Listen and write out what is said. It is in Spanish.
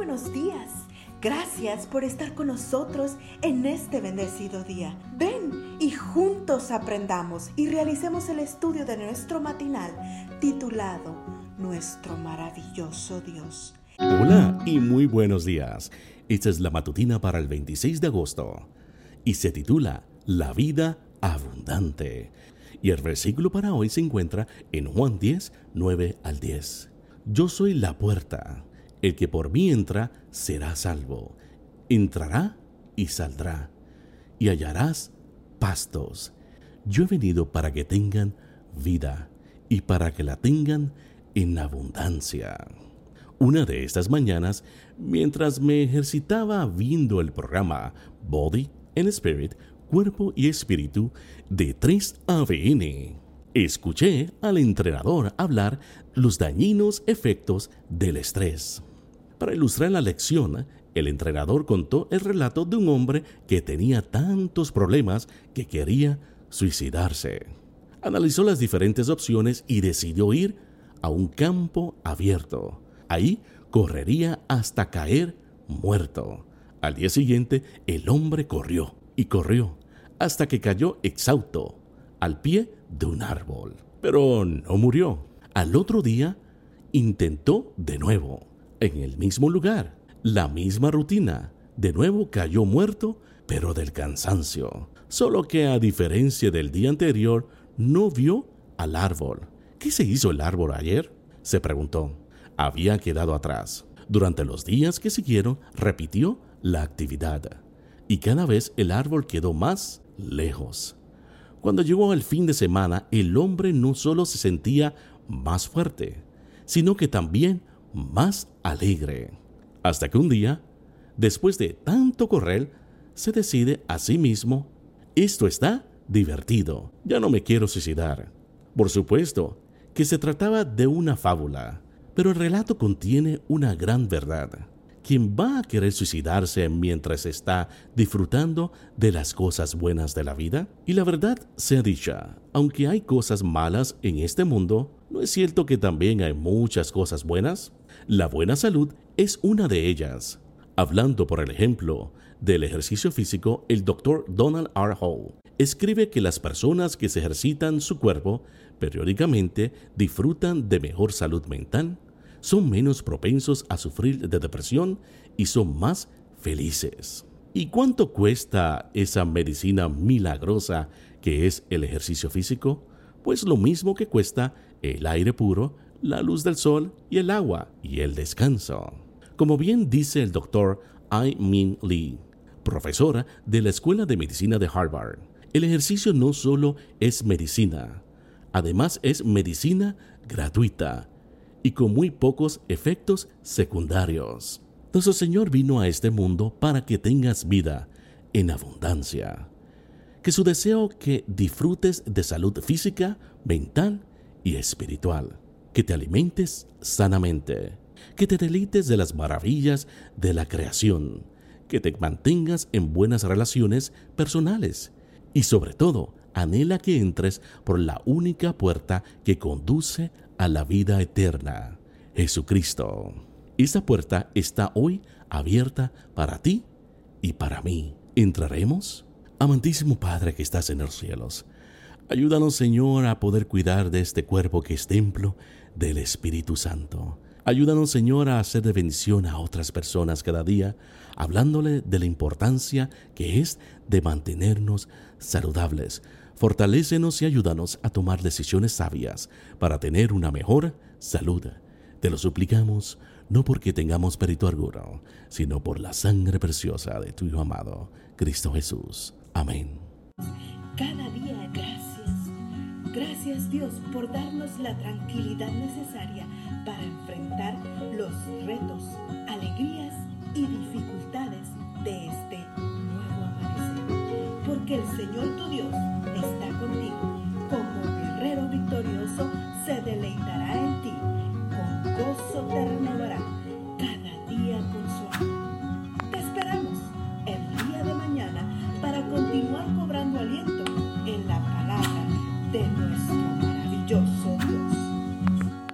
buenos días. Gracias por estar con nosotros en este bendecido día. Ven y juntos aprendamos y realicemos el estudio de nuestro matinal titulado Nuestro maravilloso Dios. Hola y muy buenos días. Esta es la matutina para el 26 de agosto y se titula La vida abundante. Y el versículo para hoy se encuentra en Juan 10, 9 al 10. Yo soy la puerta. El que por mí entra será salvo. Entrará y saldrá. Y hallarás pastos. Yo he venido para que tengan vida y para que la tengan en abundancia. Una de estas mañanas, mientras me ejercitaba viendo el programa Body and Spirit, Cuerpo y Espíritu de 3ABN, escuché al entrenador hablar los dañinos efectos del estrés. Para ilustrar la lección, el entrenador contó el relato de un hombre que tenía tantos problemas que quería suicidarse. Analizó las diferentes opciones y decidió ir a un campo abierto. Ahí correría hasta caer muerto. Al día siguiente, el hombre corrió y corrió hasta que cayó exhausto al pie de un árbol. Pero no murió. Al otro día, intentó de nuevo, en el mismo lugar, la misma rutina. De nuevo cayó muerto, pero del cansancio. Solo que a diferencia del día anterior, no vio al árbol. ¿Qué se hizo el árbol ayer? se preguntó. Había quedado atrás. Durante los días que siguieron, repitió la actividad. Y cada vez el árbol quedó más lejos. Cuando llegó el fin de semana, el hombre no solo se sentía más fuerte, sino que también más alegre. Hasta que un día, después de tanto correr, se decide a sí mismo, esto está divertido, ya no me quiero suicidar. Por supuesto que se trataba de una fábula, pero el relato contiene una gran verdad. ¿Quién va a querer suicidarse mientras está disfrutando de las cosas buenas de la vida? Y la verdad sea dicha, aunque hay cosas malas en este mundo, ¿no es cierto que también hay muchas cosas buenas? La buena salud es una de ellas. Hablando, por el ejemplo, del ejercicio físico, el doctor Donald R. Hall escribe que las personas que se ejercitan su cuerpo periódicamente disfrutan de mejor salud mental, son menos propensos a sufrir de depresión y son más felices. ¿Y cuánto cuesta esa medicina milagrosa que es el ejercicio físico? Pues lo mismo que cuesta el aire puro, la luz del sol y el agua y el descanso. Como bien dice el doctor I. Min Lee, profesora de la Escuela de Medicina de Harvard, el ejercicio no solo es medicina, además es medicina gratuita y con muy pocos efectos secundarios. Nuestro Señor vino a este mundo para que tengas vida en abundancia. Que su deseo que disfrutes de salud física, mental y espiritual. Que te alimentes sanamente. Que te delites de las maravillas de la creación. Que te mantengas en buenas relaciones personales. Y sobre todo, anhela que entres por la única puerta que conduce a la vida eterna, Jesucristo. Esta puerta está hoy abierta para ti y para mí. ¿Entraremos? Amantísimo Padre que estás en los cielos, ayúdanos Señor a poder cuidar de este cuerpo que es templo del Espíritu Santo. Ayúdanos Señor a hacer de bendición a otras personas cada día, hablándole de la importancia que es de mantenernos saludables, Fortalécenos y ayúdanos a tomar decisiones sabias para tener una mejor salud. Te lo suplicamos, no porque tengamos perito alguno, sino por la sangre preciosa de tu Hijo amado, Cristo Jesús. Amén. Cada día gracias. Gracias Dios por darnos la tranquilidad necesaria para enfrentar los retos,